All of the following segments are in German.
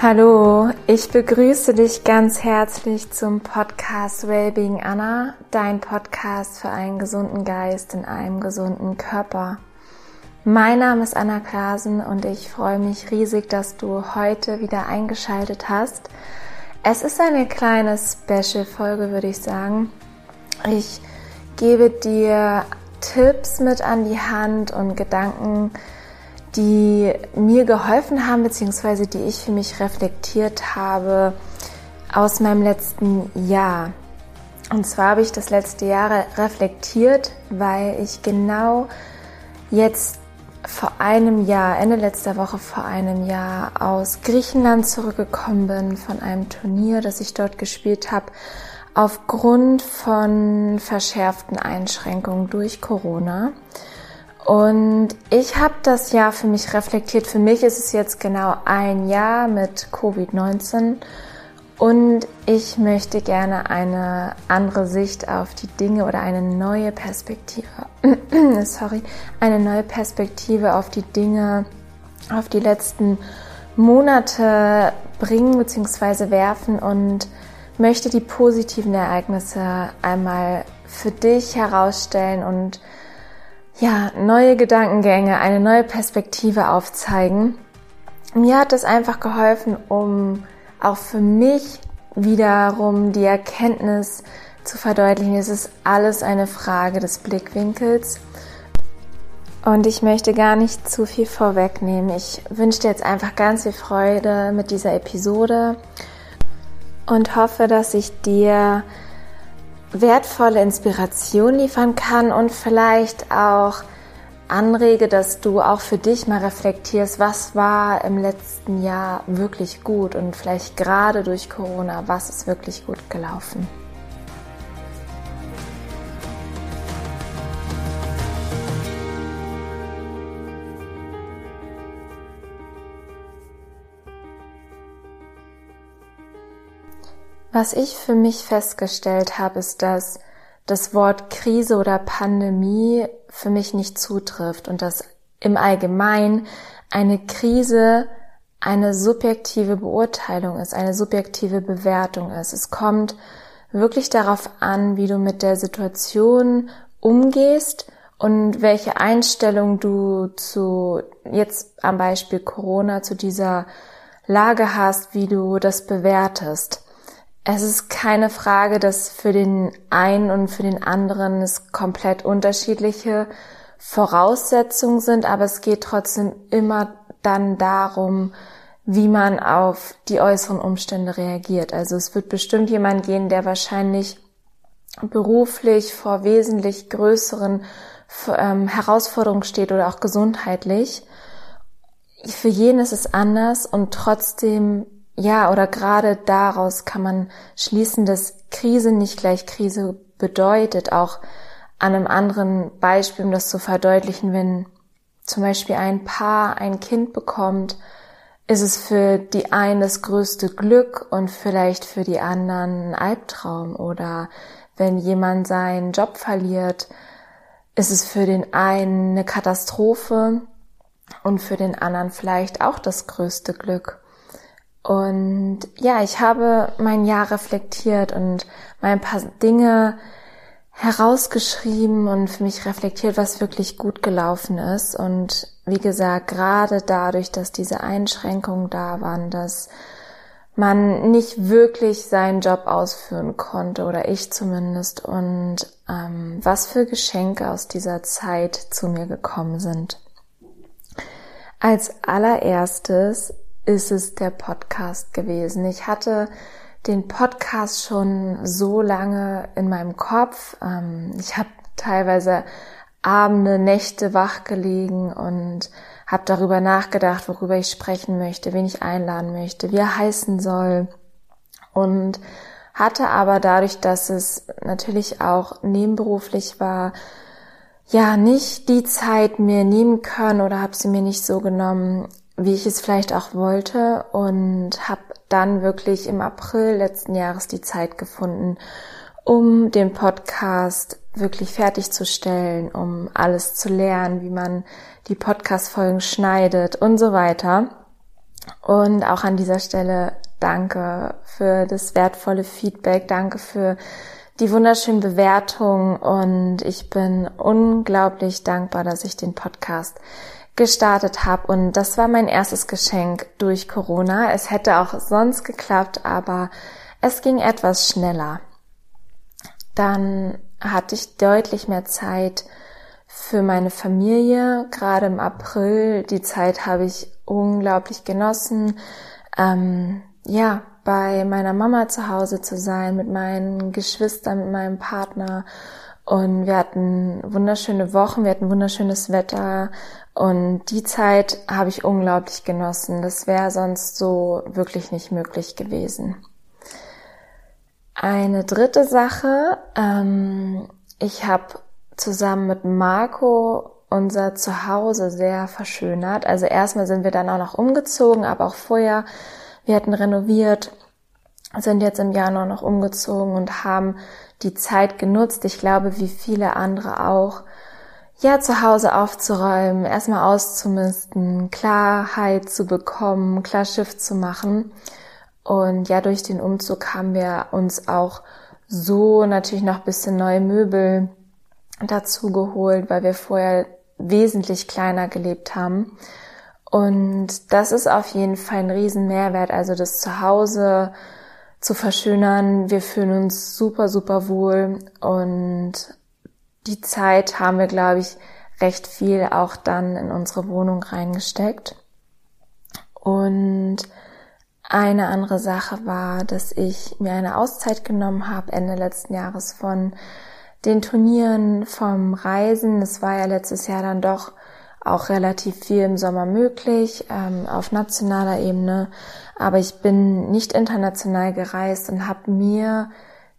Hallo, ich begrüße dich ganz herzlich zum Podcast Wellbeing Anna, dein Podcast für einen gesunden Geist in einem gesunden Körper. Mein Name ist Anna Klasen und ich freue mich riesig, dass du heute wieder eingeschaltet hast. Es ist eine kleine Special-Folge, würde ich sagen. Ich gebe dir Tipps mit an die Hand und Gedanken, die mir geholfen haben, beziehungsweise die ich für mich reflektiert habe aus meinem letzten Jahr. Und zwar habe ich das letzte Jahr reflektiert, weil ich genau jetzt vor einem Jahr, Ende letzter Woche vor einem Jahr aus Griechenland zurückgekommen bin von einem Turnier, das ich dort gespielt habe, aufgrund von verschärften Einschränkungen durch Corona. Und ich habe das Jahr für mich reflektiert. Für mich ist es jetzt genau ein Jahr mit Covid-19 und ich möchte gerne eine andere Sicht auf die Dinge oder eine neue Perspektive, sorry, eine neue Perspektive auf die Dinge, auf die letzten Monate bringen bzw. werfen und möchte die positiven Ereignisse einmal für dich herausstellen und ja, neue Gedankengänge, eine neue Perspektive aufzeigen. Mir hat es einfach geholfen, um auch für mich wiederum die Erkenntnis zu verdeutlichen. Es ist alles eine Frage des Blickwinkels. Und ich möchte gar nicht zu viel vorwegnehmen. Ich wünsche dir jetzt einfach ganz viel Freude mit dieser Episode und hoffe, dass ich dir wertvolle Inspiration liefern kann und vielleicht auch anrege, dass du auch für dich mal reflektierst, was war im letzten Jahr wirklich gut und vielleicht gerade durch Corona, was ist wirklich gut gelaufen. Was ich für mich festgestellt habe, ist, dass das Wort Krise oder Pandemie für mich nicht zutrifft und dass im Allgemeinen eine Krise eine subjektive Beurteilung ist, eine subjektive Bewertung ist. Es kommt wirklich darauf an, wie du mit der Situation umgehst und welche Einstellung du zu, jetzt am Beispiel Corona, zu dieser Lage hast, wie du das bewertest es ist keine Frage, dass für den einen und für den anderen es komplett unterschiedliche Voraussetzungen sind, aber es geht trotzdem immer dann darum, wie man auf die äußeren Umstände reagiert. Also es wird bestimmt jemand gehen, der wahrscheinlich beruflich vor wesentlich größeren ähm, Herausforderungen steht oder auch gesundheitlich. Für jeden ist es anders und trotzdem ja, oder gerade daraus kann man schließen, dass Krise nicht gleich Krise bedeutet. Auch an einem anderen Beispiel, um das zu verdeutlichen, wenn zum Beispiel ein Paar ein Kind bekommt, ist es für die einen das größte Glück und vielleicht für die anderen ein Albtraum. Oder wenn jemand seinen Job verliert, ist es für den einen eine Katastrophe und für den anderen vielleicht auch das größte Glück. Und ja, ich habe mein Jahr reflektiert und mal ein paar Dinge herausgeschrieben und für mich reflektiert, was wirklich gut gelaufen ist. Und wie gesagt, gerade dadurch, dass diese Einschränkungen da waren, dass man nicht wirklich seinen Job ausführen konnte oder ich zumindest und ähm, was für Geschenke aus dieser Zeit zu mir gekommen sind. Als allererstes ist es der Podcast gewesen. Ich hatte den Podcast schon so lange in meinem Kopf. Ähm, ich habe teilweise Abende, Nächte wach gelegen und habe darüber nachgedacht, worüber ich sprechen möchte, wen ich einladen möchte, wie er heißen soll. Und hatte aber dadurch, dass es natürlich auch nebenberuflich war, ja, nicht die Zeit mir nehmen können oder habe sie mir nicht so genommen, wie ich es vielleicht auch wollte und habe dann wirklich im April letzten Jahres die Zeit gefunden, um den Podcast wirklich fertigzustellen, um alles zu lernen, wie man die Podcast-Folgen schneidet und so weiter. Und auch an dieser Stelle danke für das wertvolle Feedback, danke für die wunderschönen Bewertungen und ich bin unglaublich dankbar, dass ich den Podcast gestartet habe und das war mein erstes Geschenk durch Corona. Es hätte auch sonst geklappt, aber es ging etwas schneller. Dann hatte ich deutlich mehr Zeit für meine Familie. Gerade im April, die Zeit habe ich unglaublich genossen. Ähm, ja, bei meiner Mama zu Hause zu sein, mit meinen Geschwistern, mit meinem Partner. Und wir hatten wunderschöne Wochen, wir hatten wunderschönes Wetter. Und die Zeit habe ich unglaublich genossen. Das wäre sonst so wirklich nicht möglich gewesen. Eine dritte Sache, ähm, ich habe zusammen mit Marco unser Zuhause sehr verschönert. Also erstmal sind wir dann auch noch umgezogen, aber auch vorher, wir hatten renoviert, sind jetzt im Januar noch umgezogen und haben die Zeit genutzt, ich glaube, wie viele andere auch, ja, zu Hause aufzuräumen, erstmal auszumisten, Klarheit zu bekommen, klar Schiff zu machen. Und ja, durch den Umzug haben wir uns auch so natürlich noch ein bisschen neue Möbel dazu geholt, weil wir vorher wesentlich kleiner gelebt haben. Und das ist auf jeden Fall ein riesen Mehrwert, also das Zuhause zu verschönern. Wir fühlen uns super, super wohl und die Zeit haben wir, glaube ich, recht viel auch dann in unsere Wohnung reingesteckt. Und eine andere Sache war, dass ich mir eine Auszeit genommen habe Ende letzten Jahres von den Turnieren, vom Reisen. Es war ja letztes Jahr dann doch auch relativ viel im Sommer möglich ähm, auf nationaler Ebene. Aber ich bin nicht international gereist und habe mir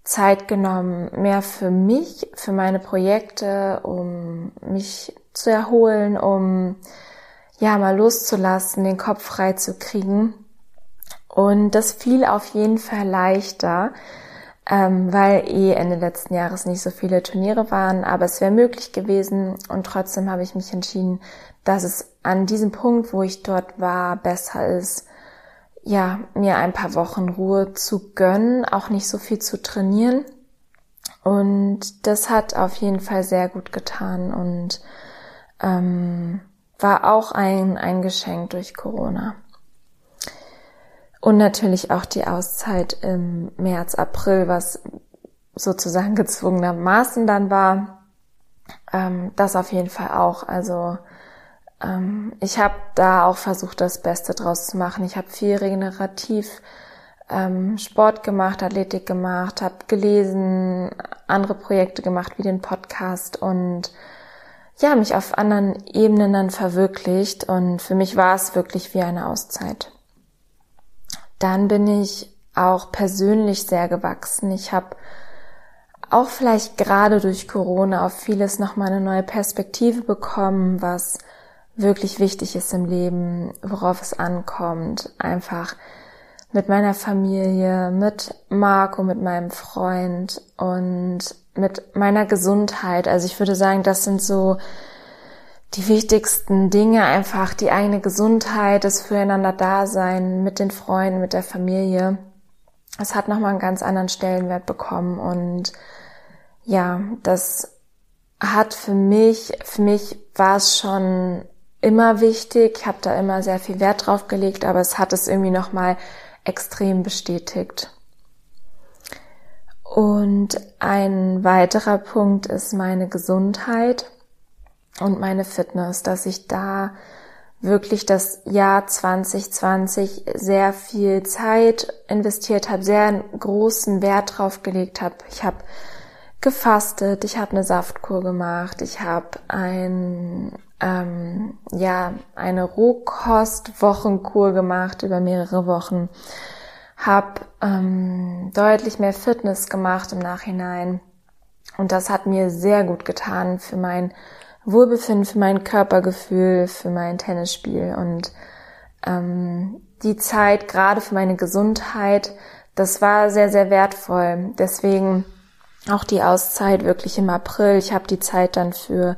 Zeit genommen, mehr für mich, für meine Projekte, um mich zu erholen, um ja mal loszulassen, den Kopf frei zu kriegen. Und das fiel auf jeden Fall leichter, ähm, weil eh Ende letzten Jahres nicht so viele Turniere waren, aber es wäre möglich gewesen und trotzdem habe ich mich entschieden, dass es an diesem Punkt, wo ich dort war, besser ist, ja, mir ein paar Wochen Ruhe zu gönnen, auch nicht so viel zu trainieren. Und das hat auf jeden Fall sehr gut getan und ähm, war auch ein, ein Geschenk durch Corona. Und natürlich auch die Auszeit im März, April, was sozusagen gezwungenermaßen dann war. Ähm, das auf jeden Fall auch. Also ähm, ich habe da auch versucht, das Beste draus zu machen. Ich habe viel regenerativ ähm, Sport gemacht, Athletik gemacht, habe gelesen, andere Projekte gemacht wie den Podcast und ja, mich auf anderen Ebenen dann verwirklicht und für mich war es wirklich wie eine Auszeit. Dann bin ich auch persönlich sehr gewachsen. Ich habe auch vielleicht gerade durch Corona auf vieles nochmal eine neue Perspektive bekommen, was wirklich wichtig ist im Leben, worauf es ankommt, einfach mit meiner Familie, mit Marco, mit meinem Freund und mit meiner Gesundheit. Also ich würde sagen, das sind so die wichtigsten Dinge, einfach die eigene Gesundheit, das Füreinander-Dasein mit den Freunden, mit der Familie. Es hat nochmal einen ganz anderen Stellenwert bekommen und ja, das hat für mich, für mich war es schon immer wichtig. Ich habe da immer sehr viel Wert drauf gelegt, aber es hat es irgendwie nochmal extrem bestätigt. Und ein weiterer Punkt ist meine Gesundheit und meine Fitness, dass ich da wirklich das Jahr 2020 sehr viel Zeit investiert habe, sehr großen Wert drauf gelegt habe. Ich habe gefastet, ich habe eine Saftkur gemacht, ich habe ein ähm, ja eine Rohkost-Wochenkur gemacht über mehrere Wochen, habe ähm, deutlich mehr Fitness gemacht im Nachhinein und das hat mir sehr gut getan für mein Wohlbefinden, für mein Körpergefühl, für mein Tennisspiel und ähm, die Zeit gerade für meine Gesundheit, das war sehr sehr wertvoll. Deswegen auch die Auszeit wirklich im April. Ich habe die Zeit dann für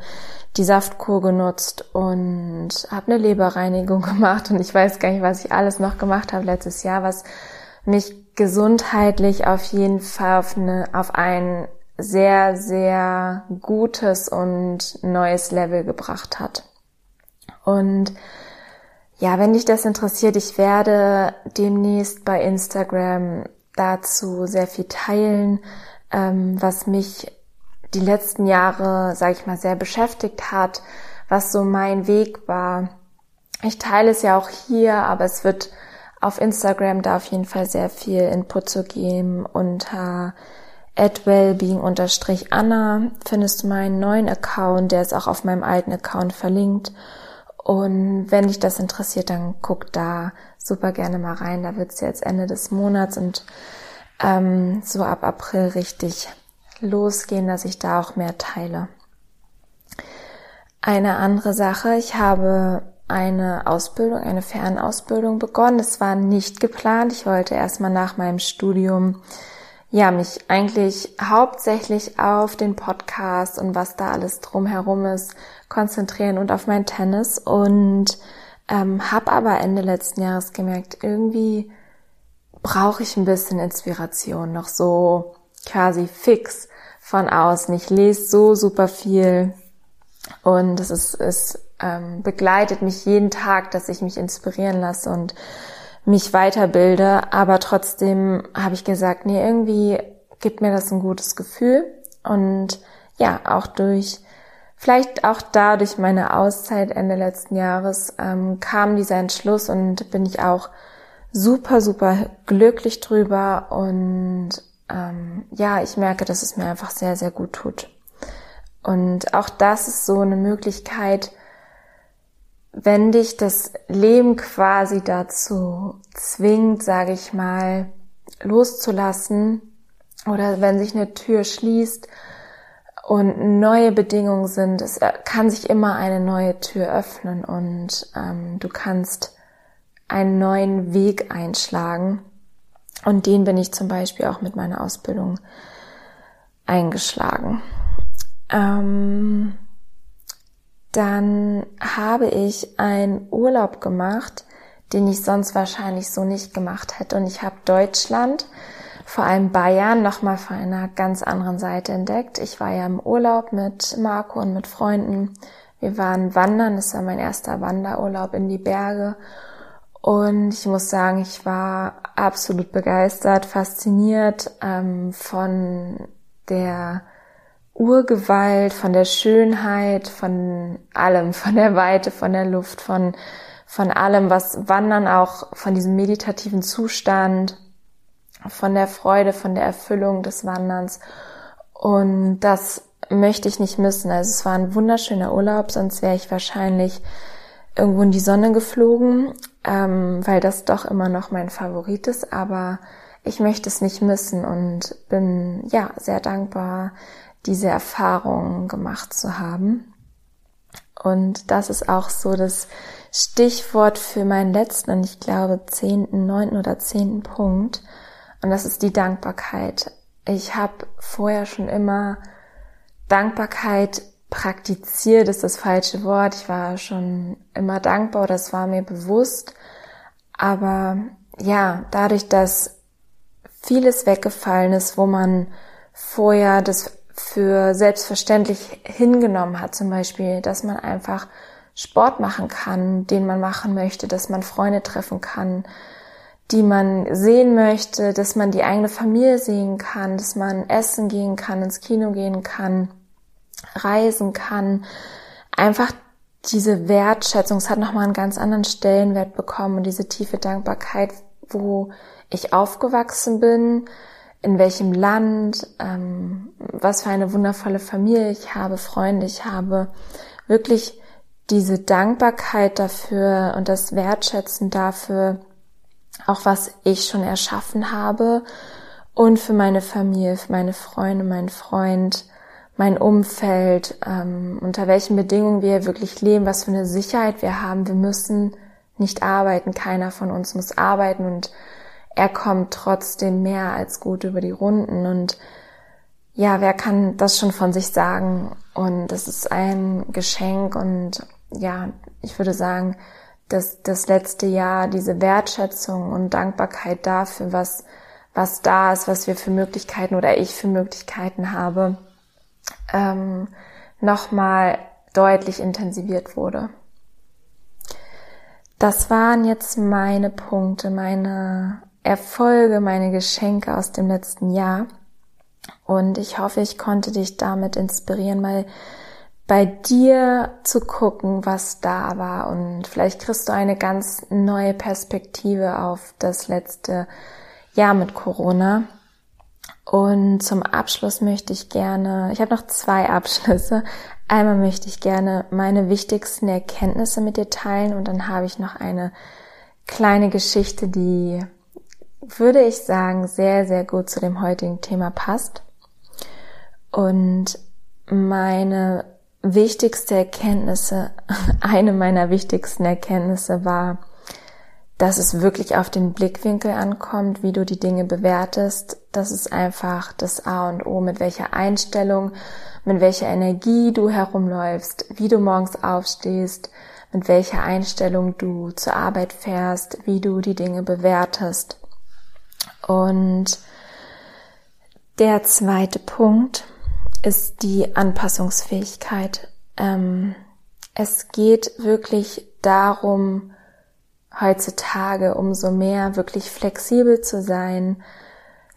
die Saftkur genutzt und habe eine Leberreinigung gemacht und ich weiß gar nicht, was ich alles noch gemacht habe letztes Jahr, was mich gesundheitlich auf jeden Fall auf, eine, auf ein sehr, sehr gutes und neues Level gebracht hat. Und ja, wenn dich das interessiert, ich werde demnächst bei Instagram dazu sehr viel teilen, ähm, was mich die letzten Jahre, sage ich mal, sehr beschäftigt hat, was so mein Weg war. Ich teile es ja auch hier, aber es wird auf Instagram da auf jeden Fall sehr viel Input zu geben. Unter wellbeing-anna findest du meinen neuen Account, der ist auch auf meinem alten Account verlinkt. Und wenn dich das interessiert, dann guck da super gerne mal rein. Da wird es jetzt Ende des Monats und ähm, so ab April richtig losgehen, dass ich da auch mehr teile. Eine andere Sache, ich habe eine Ausbildung, eine Fernausbildung begonnen. Das war nicht geplant. Ich wollte erstmal nach meinem Studium ja, mich eigentlich hauptsächlich auf den Podcast und was da alles drumherum ist konzentrieren und auf mein Tennis und ähm, habe aber Ende letzten Jahres gemerkt, irgendwie brauche ich ein bisschen Inspiration, noch so quasi fix von außen. Ich lese so super viel und es ist, es ähm, begleitet mich jeden Tag, dass ich mich inspirieren lasse und mich weiterbilde, aber trotzdem habe ich gesagt, nee, irgendwie gibt mir das ein gutes Gefühl und ja, auch durch, vielleicht auch da durch meine Auszeit Ende letzten Jahres ähm, kam dieser Entschluss und bin ich auch super, super glücklich drüber und ähm, ja, ich merke, dass es mir einfach sehr, sehr gut tut. Und auch das ist so eine Möglichkeit, wenn dich das Leben quasi dazu zwingt, sage ich mal, loszulassen oder wenn sich eine Tür schließt und neue Bedingungen sind, es kann sich immer eine neue Tür öffnen und ähm, du kannst einen neuen Weg einschlagen. Und den bin ich zum Beispiel auch mit meiner Ausbildung eingeschlagen. Ähm, dann habe ich einen Urlaub gemacht, den ich sonst wahrscheinlich so nicht gemacht hätte. Und ich habe Deutschland, vor allem Bayern, nochmal von einer ganz anderen Seite entdeckt. Ich war ja im Urlaub mit Marco und mit Freunden. Wir waren wandern, das war mein erster Wanderurlaub in die Berge. Und ich muss sagen, ich war absolut begeistert, fasziniert ähm, von der Urgewalt, von der Schönheit, von allem, von der Weite, von der Luft, von, von allem, was Wandern auch, von diesem meditativen Zustand, von der Freude, von der Erfüllung des Wanderns. Und das möchte ich nicht missen. Also es war ein wunderschöner Urlaub, sonst wäre ich wahrscheinlich irgendwo in die Sonne geflogen, ähm, weil das doch immer noch mein Favorit ist. Aber ich möchte es nicht missen und bin ja sehr dankbar, diese Erfahrung gemacht zu haben. Und das ist auch so das Stichwort für meinen letzten und ich glaube zehnten, neunten oder zehnten Punkt. Und das ist die Dankbarkeit. Ich habe vorher schon immer Dankbarkeit praktiziert, ist das falsche Wort. Ich war schon immer dankbar, das war mir bewusst. Aber ja, dadurch, dass vieles weggefallen ist, wo man vorher das für selbstverständlich hingenommen hat, zum Beispiel, dass man einfach Sport machen kann, den man machen möchte, dass man Freunde treffen kann, die man sehen möchte, dass man die eigene Familie sehen kann, dass man essen gehen kann, ins Kino gehen kann, reisen kann. Einfach diese Wertschätzung, es hat nochmal einen ganz anderen Stellenwert bekommen und diese tiefe Dankbarkeit, wo ich aufgewachsen bin, in welchem Land, ähm, was für eine wundervolle Familie ich habe, Freunde ich habe, wirklich diese Dankbarkeit dafür und das Wertschätzen dafür, auch was ich schon erschaffen habe. Und für meine Familie, für meine Freunde, meinen Freund, mein Umfeld, ähm, unter welchen Bedingungen wir wirklich leben, was für eine Sicherheit wir haben. Wir müssen nicht arbeiten, keiner von uns muss arbeiten. Und er kommt trotzdem mehr als gut über die Runden und ja, wer kann das schon von sich sagen? Und es ist ein Geschenk und ja, ich würde sagen, dass das letzte Jahr diese Wertschätzung und Dankbarkeit dafür, was, was da ist, was wir für Möglichkeiten oder ich für Möglichkeiten habe, ähm, nochmal deutlich intensiviert wurde. Das waren jetzt meine Punkte, meine Erfolge, meine Geschenke aus dem letzten Jahr. Und ich hoffe, ich konnte dich damit inspirieren, mal bei dir zu gucken, was da war. Und vielleicht kriegst du eine ganz neue Perspektive auf das letzte Jahr mit Corona. Und zum Abschluss möchte ich gerne, ich habe noch zwei Abschlüsse. Einmal möchte ich gerne meine wichtigsten Erkenntnisse mit dir teilen und dann habe ich noch eine kleine Geschichte, die, würde ich sagen, sehr, sehr gut zu dem heutigen Thema passt. Und meine wichtigste Erkenntnisse, eine meiner wichtigsten Erkenntnisse war, dass es wirklich auf den Blickwinkel ankommt, wie du die Dinge bewertest. Das ist einfach das A und O, mit welcher Einstellung, mit welcher Energie du herumläufst, wie du morgens aufstehst, mit welcher Einstellung du zur Arbeit fährst, wie du die Dinge bewertest. Und der zweite Punkt, ist die Anpassungsfähigkeit. Ähm, es geht wirklich darum, heutzutage umso mehr wirklich flexibel zu sein,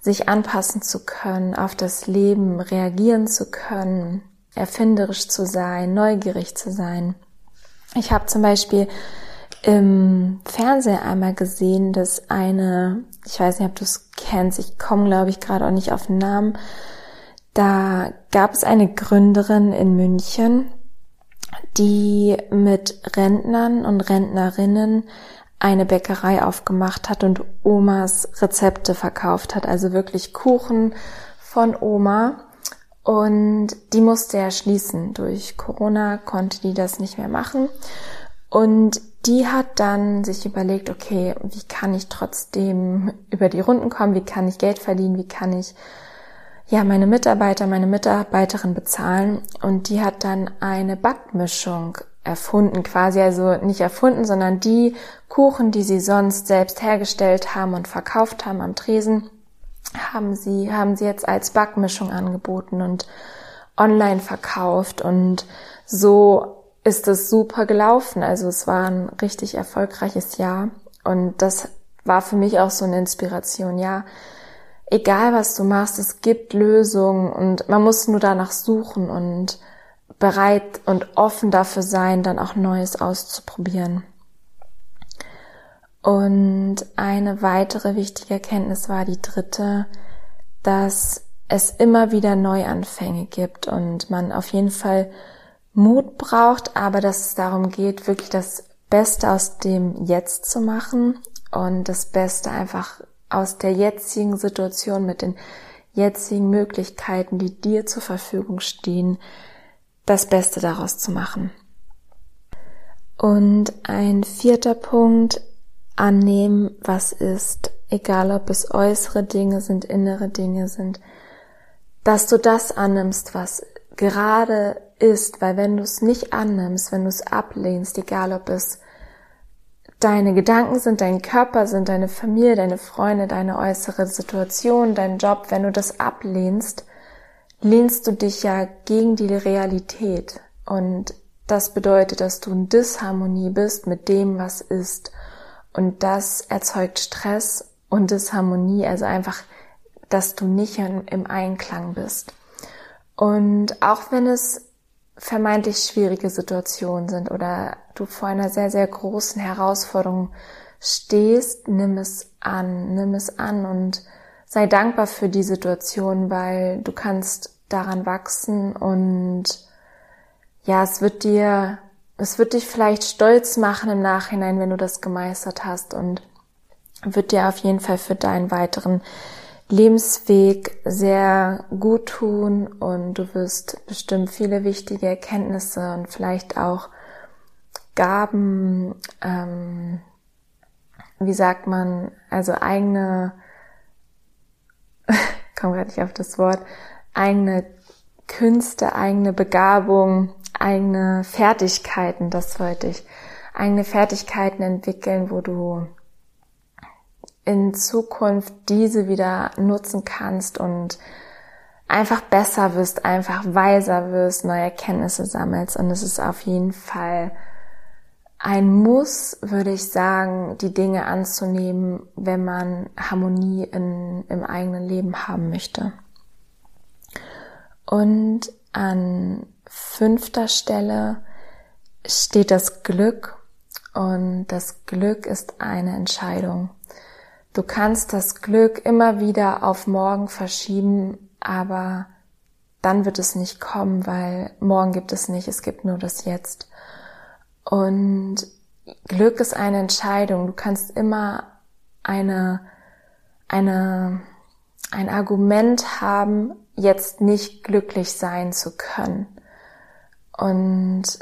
sich anpassen zu können, auf das Leben reagieren zu können, erfinderisch zu sein, neugierig zu sein. Ich habe zum Beispiel im Fernsehen einmal gesehen, dass eine, ich weiß nicht, ob du es kennst, ich komme glaube ich gerade auch nicht auf den Namen, da gab es eine Gründerin in München, die mit Rentnern und Rentnerinnen eine Bäckerei aufgemacht hat und Omas Rezepte verkauft hat, also wirklich Kuchen von Oma. Und die musste er schließen. Durch Corona konnte die das nicht mehr machen. Und die hat dann sich überlegt, okay, wie kann ich trotzdem über die Runden kommen? Wie kann ich Geld verdienen? Wie kann ich ja, meine Mitarbeiter, meine Mitarbeiterin bezahlen und die hat dann eine Backmischung erfunden, quasi also nicht erfunden, sondern die Kuchen, die sie sonst selbst hergestellt haben und verkauft haben am Tresen, haben sie, haben sie jetzt als Backmischung angeboten und online verkauft und so ist es super gelaufen. Also es war ein richtig erfolgreiches Jahr und das war für mich auch so eine Inspiration, ja egal was du machst, es gibt Lösungen und man muss nur danach suchen und bereit und offen dafür sein, dann auch Neues auszuprobieren. Und eine weitere wichtige Erkenntnis war die dritte, dass es immer wieder Neuanfänge gibt und man auf jeden Fall Mut braucht, aber dass es darum geht, wirklich das Beste aus dem Jetzt zu machen und das Beste einfach aus der jetzigen Situation mit den jetzigen Möglichkeiten, die dir zur Verfügung stehen, das Beste daraus zu machen. Und ein vierter Punkt, annehmen, was ist, egal ob es äußere Dinge sind, innere Dinge sind, dass du das annimmst, was gerade ist, weil wenn du es nicht annimmst, wenn du es ablehnst, egal ob es Deine Gedanken sind dein Körper, sind deine Familie, deine Freunde, deine äußere Situation, dein Job. Wenn du das ablehnst, lehnst du dich ja gegen die Realität. Und das bedeutet, dass du in Disharmonie bist mit dem, was ist. Und das erzeugt Stress und Disharmonie, also einfach, dass du nicht im Einklang bist. Und auch wenn es vermeintlich schwierige Situationen sind oder du vor einer sehr, sehr großen Herausforderung stehst, nimm es an, nimm es an und sei dankbar für die Situation, weil du kannst daran wachsen und ja, es wird dir, es wird dich vielleicht stolz machen im Nachhinein, wenn du das gemeistert hast und wird dir auf jeden Fall für deinen weiteren Lebensweg sehr gut tun und du wirst bestimmt viele wichtige Erkenntnisse und vielleicht auch Gaben, ähm, wie sagt man, also eigene, komme gerade nicht auf das Wort, eigene Künste, eigene Begabung, eigene Fertigkeiten, das wollte ich, eigene Fertigkeiten entwickeln, wo du in Zukunft diese wieder nutzen kannst und einfach besser wirst, einfach weiser wirst, neue Erkenntnisse sammelst. Und es ist auf jeden Fall ein Muss, würde ich sagen, die Dinge anzunehmen, wenn man Harmonie in, im eigenen Leben haben möchte. Und an fünfter Stelle steht das Glück und das Glück ist eine Entscheidung. Du kannst das Glück immer wieder auf morgen verschieben, aber dann wird es nicht kommen, weil morgen gibt es nicht, es gibt nur das Jetzt. Und Glück ist eine Entscheidung. Du kannst immer eine, eine, ein Argument haben, jetzt nicht glücklich sein zu können. Und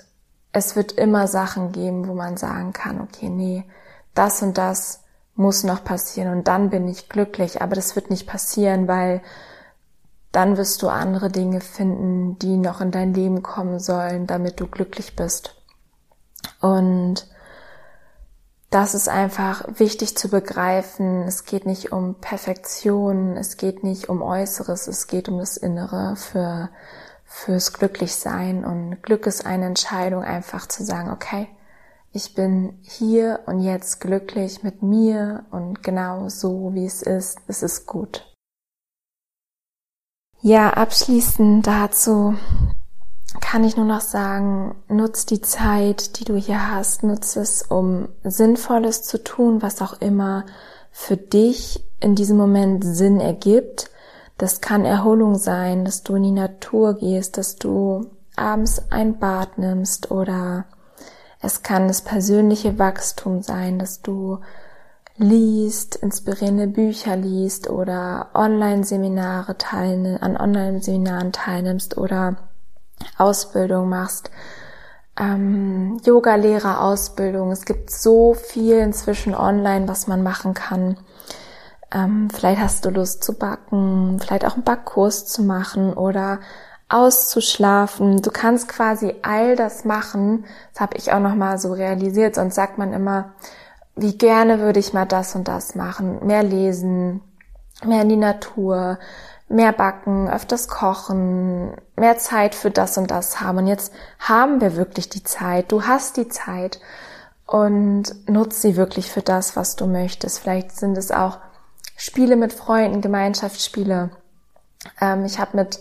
es wird immer Sachen geben, wo man sagen kann, okay, nee, das und das muss noch passieren und dann bin ich glücklich. Aber das wird nicht passieren, weil dann wirst du andere Dinge finden, die noch in dein Leben kommen sollen, damit du glücklich bist. Und das ist einfach wichtig zu begreifen. Es geht nicht um Perfektion, es geht nicht um Äußeres, es geht um das Innere für, fürs Glücklichsein. Und Glück ist eine Entscheidung, einfach zu sagen, okay, ich bin hier und jetzt glücklich mit mir und genau so, wie es ist. Es ist gut. Ja, abschließend dazu kann ich nur noch sagen, nutz die Zeit, die du hier hast, nutz es, um Sinnvolles zu tun, was auch immer für dich in diesem Moment Sinn ergibt. Das kann Erholung sein, dass du in die Natur gehst, dass du abends ein Bad nimmst oder es kann das persönliche Wachstum sein, dass du liest, inspirierende Bücher liest oder Online-Seminare teilnimmst, an Online-Seminaren teilnimmst oder Ausbildung machst, ähm, Yoga-Lehrer-Ausbildung. Es gibt so viel inzwischen online, was man machen kann. Ähm, vielleicht hast du Lust zu backen, vielleicht auch einen Backkurs zu machen oder auszuschlafen. Du kannst quasi all das machen. Das habe ich auch noch mal so realisiert. Sonst sagt man immer, wie gerne würde ich mal das und das machen, mehr lesen, mehr in die Natur, mehr backen, öfters kochen, mehr Zeit für das und das haben. Und jetzt haben wir wirklich die Zeit. Du hast die Zeit und nutz sie wirklich für das, was du möchtest. Vielleicht sind es auch Spiele mit Freunden, Gemeinschaftsspiele. Ähm, ich habe mit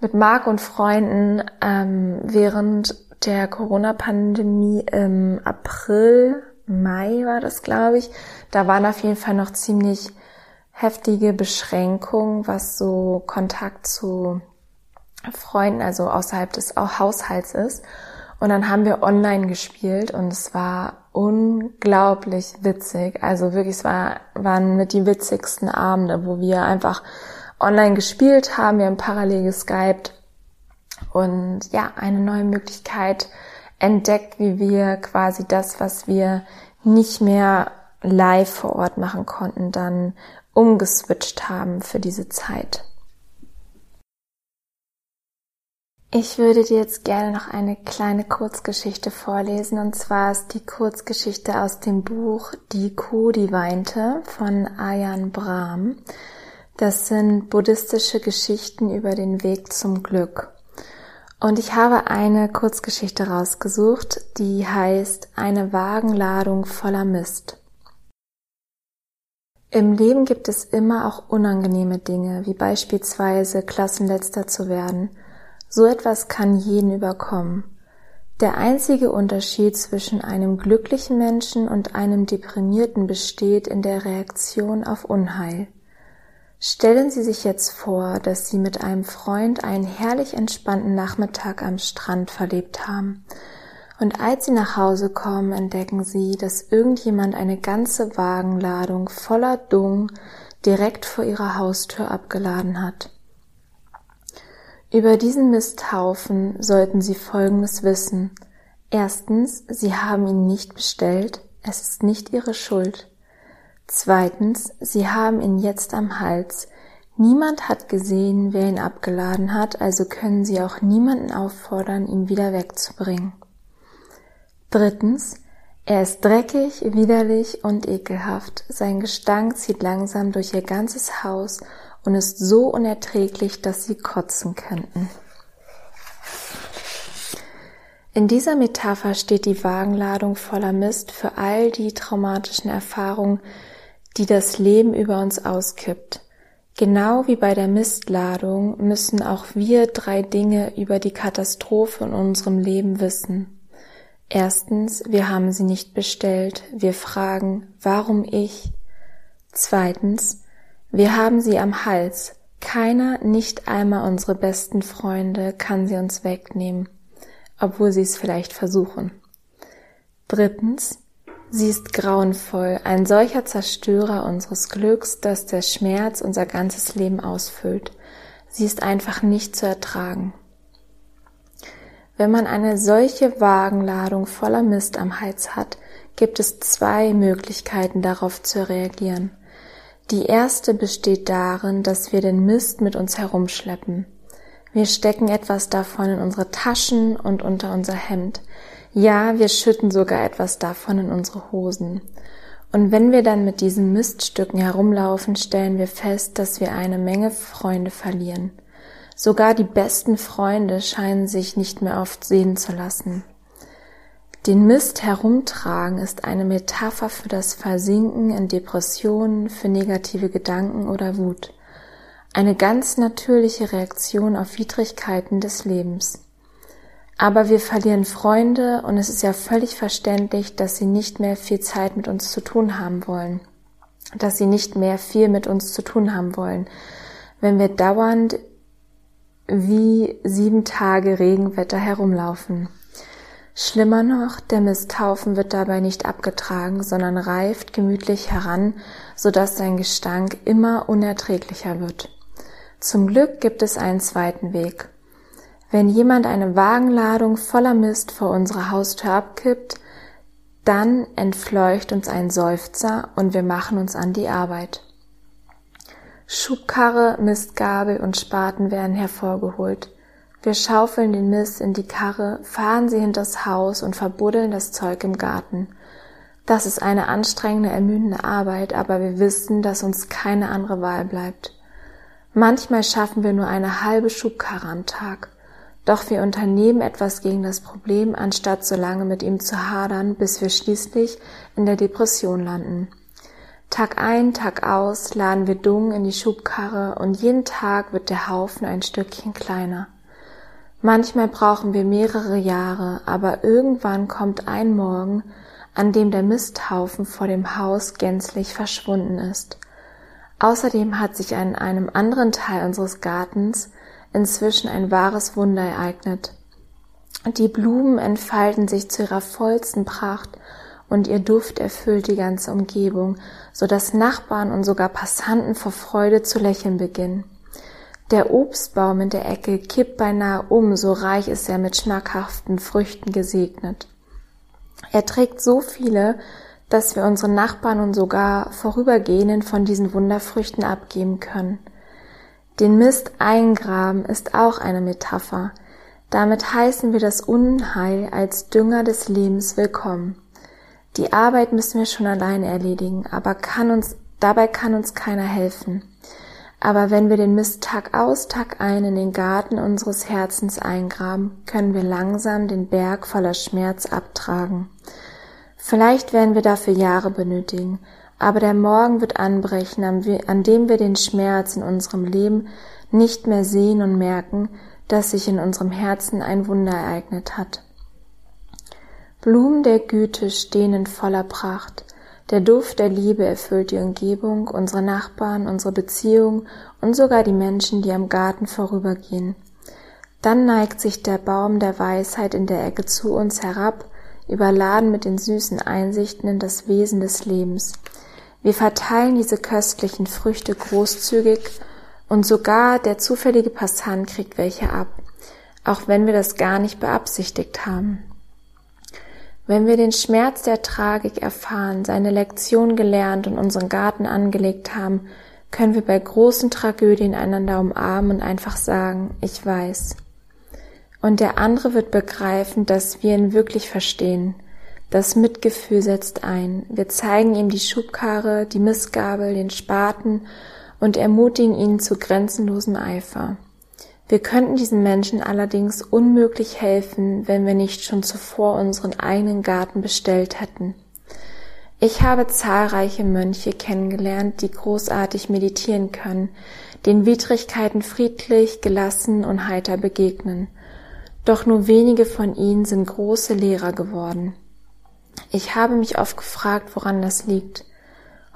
mit Marc und Freunden ähm, während der Corona-Pandemie im April Mai war das, glaube ich. Da waren auf jeden Fall noch ziemlich heftige Beschränkungen, was so Kontakt zu Freunden, also außerhalb des Haushalts ist. Und dann haben wir online gespielt und es war unglaublich witzig. Also wirklich, es war, waren mit die witzigsten Abende, wo wir einfach online gespielt haben. Wir haben parallel geskypt und ja, eine neue Möglichkeit entdeckt, wie wir quasi das, was wir nicht mehr live vor Ort machen konnten, dann umgeswitcht haben für diese Zeit. Ich würde dir jetzt gerne noch eine kleine Kurzgeschichte vorlesen, und zwar ist die Kurzgeschichte aus dem Buch Die Kuh, die weinte von Ayan Brahm. Das sind buddhistische Geschichten über den Weg zum Glück. Und ich habe eine Kurzgeschichte rausgesucht, die heißt Eine Wagenladung voller Mist. Im Leben gibt es immer auch unangenehme Dinge, wie beispielsweise Klassenletzter zu werden. So etwas kann jeden überkommen. Der einzige Unterschied zwischen einem glücklichen Menschen und einem deprimierten besteht in der Reaktion auf Unheil. Stellen Sie sich jetzt vor, dass Sie mit einem Freund einen herrlich entspannten Nachmittag am Strand verlebt haben. Und als Sie nach Hause kommen, entdecken Sie, dass irgendjemand eine ganze Wagenladung voller Dung direkt vor Ihrer Haustür abgeladen hat. Über diesen Misthaufen sollten Sie Folgendes wissen. Erstens, Sie haben ihn nicht bestellt, es ist nicht Ihre Schuld. Zweitens, sie haben ihn jetzt am Hals. Niemand hat gesehen, wer ihn abgeladen hat, also können sie auch niemanden auffordern, ihn wieder wegzubringen. Drittens, er ist dreckig, widerlich und ekelhaft. Sein Gestank zieht langsam durch ihr ganzes Haus und ist so unerträglich, dass sie kotzen könnten. In dieser Metapher steht die Wagenladung voller Mist für all die traumatischen Erfahrungen, die das Leben über uns auskippt. Genau wie bei der Mistladung müssen auch wir drei Dinge über die Katastrophe in unserem Leben wissen. Erstens, wir haben sie nicht bestellt. Wir fragen, warum ich? Zweitens, wir haben sie am Hals. Keiner, nicht einmal unsere besten Freunde, kann sie uns wegnehmen, obwohl sie es vielleicht versuchen. Drittens, sie ist grauenvoll, ein solcher Zerstörer unseres Glücks, dass der Schmerz unser ganzes Leben ausfüllt. Sie ist einfach nicht zu ertragen. Wenn man eine solche Wagenladung voller Mist am Hals hat, gibt es zwei Möglichkeiten darauf zu reagieren. Die erste besteht darin, dass wir den Mist mit uns herumschleppen. Wir stecken etwas davon in unsere Taschen und unter unser Hemd. Ja, wir schütten sogar etwas davon in unsere Hosen. Und wenn wir dann mit diesen Miststücken herumlaufen, stellen wir fest, dass wir eine Menge Freunde verlieren. Sogar die besten Freunde scheinen sich nicht mehr oft sehen zu lassen. Den Mist herumtragen ist eine Metapher für das Versinken in Depressionen, für negative Gedanken oder Wut. Eine ganz natürliche Reaktion auf Widrigkeiten des Lebens. Aber wir verlieren Freunde und es ist ja völlig verständlich, dass sie nicht mehr viel Zeit mit uns zu tun haben wollen. Dass sie nicht mehr viel mit uns zu tun haben wollen. Wenn wir dauernd wie sieben Tage Regenwetter herumlaufen. Schlimmer noch, der Misthaufen wird dabei nicht abgetragen, sondern reift gemütlich heran, so dass sein Gestank immer unerträglicher wird. Zum Glück gibt es einen zweiten Weg. Wenn jemand eine Wagenladung voller Mist vor unsere Haustür abkippt, dann entfleucht uns ein Seufzer und wir machen uns an die Arbeit. Schubkarre, Mistgabel und Spaten werden hervorgeholt. Wir schaufeln den Mist in die Karre, fahren sie hinters Haus und verbuddeln das Zeug im Garten. Das ist eine anstrengende, ermüdende Arbeit, aber wir wissen, dass uns keine andere Wahl bleibt. Manchmal schaffen wir nur eine halbe Schubkarre am Tag. Doch wir unternehmen etwas gegen das Problem, anstatt so lange mit ihm zu hadern, bis wir schließlich in der Depression landen. Tag ein, Tag aus laden wir Dung in die Schubkarre und jeden Tag wird der Haufen ein Stückchen kleiner. Manchmal brauchen wir mehrere Jahre, aber irgendwann kommt ein Morgen, an dem der Misthaufen vor dem Haus gänzlich verschwunden ist. Außerdem hat sich an einem anderen Teil unseres Gartens inzwischen ein wahres Wunder ereignet. Die Blumen entfalten sich zu ihrer vollsten Pracht und ihr Duft erfüllt die ganze Umgebung, so dass Nachbarn und sogar Passanten vor Freude zu lächeln beginnen. Der Obstbaum in der Ecke kippt beinahe um, so reich ist er mit schmackhaften Früchten gesegnet. Er trägt so viele, dass wir unseren Nachbarn und sogar Vorübergehenden von diesen Wunderfrüchten abgeben können. Den Mist eingraben ist auch eine Metapher. Damit heißen wir das Unheil als Dünger des Lebens willkommen. Die Arbeit müssen wir schon allein erledigen, aber kann uns, dabei kann uns keiner helfen. Aber wenn wir den Mist Tag aus, Tag ein in den Garten unseres Herzens eingraben, können wir langsam den Berg voller Schmerz abtragen. Vielleicht werden wir dafür Jahre benötigen, aber der Morgen wird anbrechen, an dem wir den Schmerz in unserem Leben nicht mehr sehen und merken, dass sich in unserem Herzen ein Wunder ereignet hat. Blumen der Güte stehen in voller Pracht, der Duft der Liebe erfüllt die Umgebung, unsere Nachbarn, unsere Beziehung und sogar die Menschen, die am Garten vorübergehen. Dann neigt sich der Baum der Weisheit in der Ecke zu uns herab, überladen mit den süßen Einsichten in das Wesen des Lebens. Wir verteilen diese köstlichen Früchte großzügig und sogar der zufällige Passant kriegt welche ab, auch wenn wir das gar nicht beabsichtigt haben. Wenn wir den Schmerz der Tragik erfahren, seine Lektion gelernt und unseren Garten angelegt haben, können wir bei großen Tragödien einander umarmen und einfach sagen, ich weiß. Und der andere wird begreifen, dass wir ihn wirklich verstehen. Das Mitgefühl setzt ein. Wir zeigen ihm die Schubkarre, die Missgabel, den Spaten und ermutigen ihn zu grenzenlosem Eifer. Wir könnten diesen Menschen allerdings unmöglich helfen, wenn wir nicht schon zuvor unseren eigenen Garten bestellt hätten. Ich habe zahlreiche Mönche kennengelernt, die großartig meditieren können, den Widrigkeiten friedlich, gelassen und heiter begegnen. Doch nur wenige von ihnen sind große Lehrer geworden. Ich habe mich oft gefragt, woran das liegt.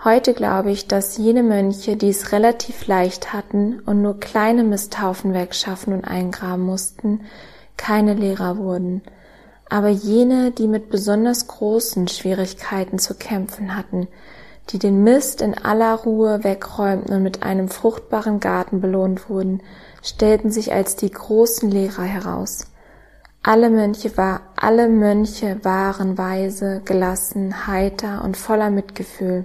Heute glaube ich, dass jene Mönche, die es relativ leicht hatten und nur kleine Misthaufen wegschaffen und eingraben mussten, keine Lehrer wurden, aber jene, die mit besonders großen Schwierigkeiten zu kämpfen hatten, die den Mist in aller Ruhe wegräumten und mit einem fruchtbaren Garten belohnt wurden, stellten sich als die großen Lehrer heraus. Alle Mönche alle Mönche waren weise, gelassen, heiter und voller Mitgefühl.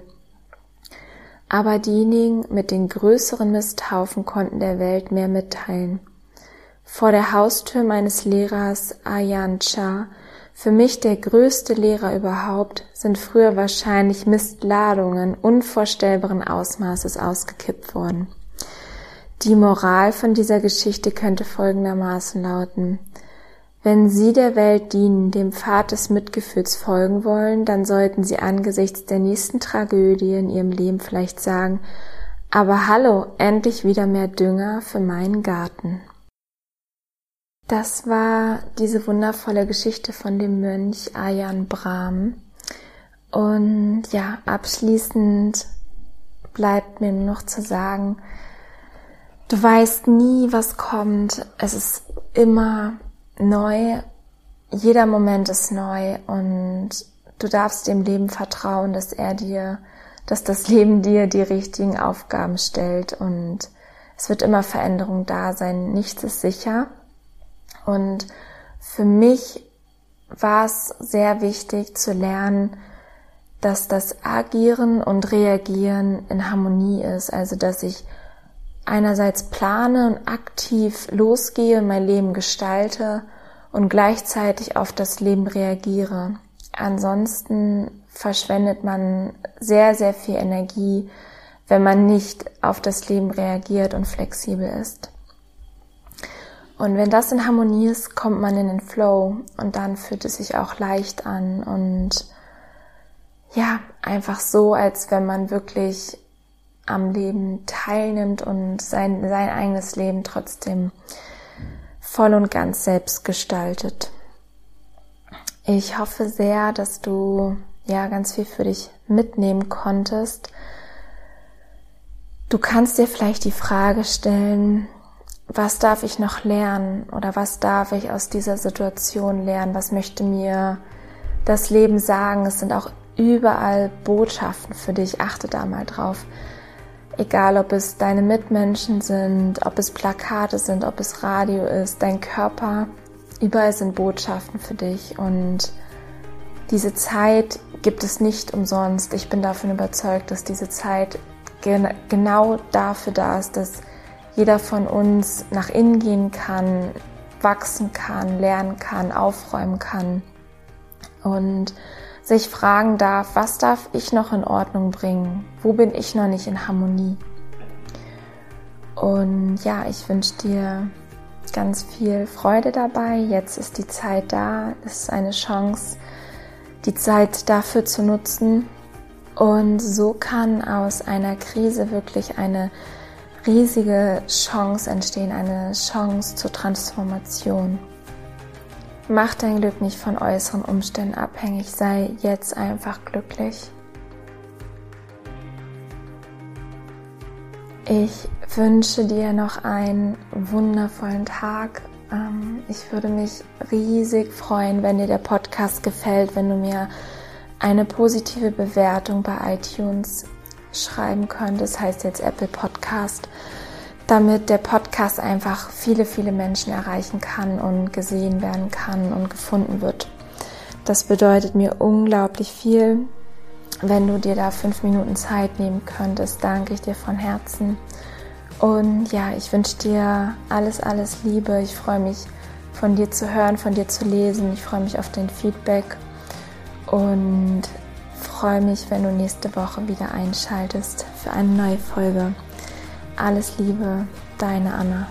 Aber diejenigen mit den größeren Misthaufen konnten der Welt mehr mitteilen. Vor der Haustür meines Lehrers Ayan Cha für mich der größte Lehrer überhaupt sind früher wahrscheinlich Mistladungen unvorstellbaren Ausmaßes ausgekippt worden. Die Moral von dieser Geschichte könnte folgendermaßen lauten. Wenn Sie der Welt dienen, dem Pfad des Mitgefühls folgen wollen, dann sollten Sie angesichts der nächsten Tragödie in Ihrem Leben vielleicht sagen, aber hallo, endlich wieder mehr Dünger für meinen Garten. Das war diese wundervolle Geschichte von dem Mönch Ayan Brahm. Und ja, abschließend bleibt mir nur noch zu sagen, du weißt nie, was kommt. Es ist immer neu. Jeder Moment ist neu und du darfst dem Leben vertrauen, dass er dir, dass das Leben dir die richtigen Aufgaben stellt und es wird immer Veränderung da sein. Nichts ist sicher. Und für mich war es sehr wichtig zu lernen, dass das Agieren und Reagieren in Harmonie ist. Also, dass ich einerseits plane und aktiv losgehe, mein Leben gestalte und gleichzeitig auf das Leben reagiere. Ansonsten verschwendet man sehr, sehr viel Energie, wenn man nicht auf das Leben reagiert und flexibel ist. Und wenn das in Harmonie ist, kommt man in den Flow und dann fühlt es sich auch leicht an und ja, einfach so, als wenn man wirklich am Leben teilnimmt und sein, sein eigenes Leben trotzdem voll und ganz selbst gestaltet. Ich hoffe sehr, dass du ja ganz viel für dich mitnehmen konntest. Du kannst dir vielleicht die Frage stellen, was darf ich noch lernen oder was darf ich aus dieser Situation lernen? Was möchte mir das Leben sagen? Es sind auch überall Botschaften für dich. Achte da mal drauf. Egal, ob es deine Mitmenschen sind, ob es Plakate sind, ob es Radio ist, dein Körper, überall sind Botschaften für dich. Und diese Zeit gibt es nicht umsonst. Ich bin davon überzeugt, dass diese Zeit genau dafür da ist, dass jeder von uns nach innen gehen kann, wachsen kann, lernen kann, aufräumen kann und sich fragen darf, was darf ich noch in Ordnung bringen? Wo bin ich noch nicht in Harmonie? Und ja, ich wünsche dir ganz viel Freude dabei. Jetzt ist die Zeit da. Es ist eine Chance, die Zeit dafür zu nutzen. Und so kann aus einer Krise wirklich eine riesige Chance entstehen, eine Chance zur Transformation. Mach dein Glück nicht von äußeren Umständen abhängig, sei jetzt einfach glücklich. Ich wünsche dir noch einen wundervollen Tag. Ähm, ich würde mich riesig freuen, wenn dir der Podcast gefällt, wenn du mir eine positive Bewertung bei iTunes schreiben könnt. Das heißt jetzt Apple Podcast, damit der Podcast einfach viele, viele Menschen erreichen kann und gesehen werden kann und gefunden wird. Das bedeutet mir unglaublich viel. wenn du dir da fünf Minuten Zeit nehmen könntest, danke ich dir von Herzen. Und ja, ich wünsche dir alles, alles Liebe. Ich freue mich, von dir zu hören, von dir zu lesen. Ich freue mich auf dein Feedback und freue mich, wenn du nächste Woche wieder einschaltest für eine neue Folge. Alles Liebe, deine Anna.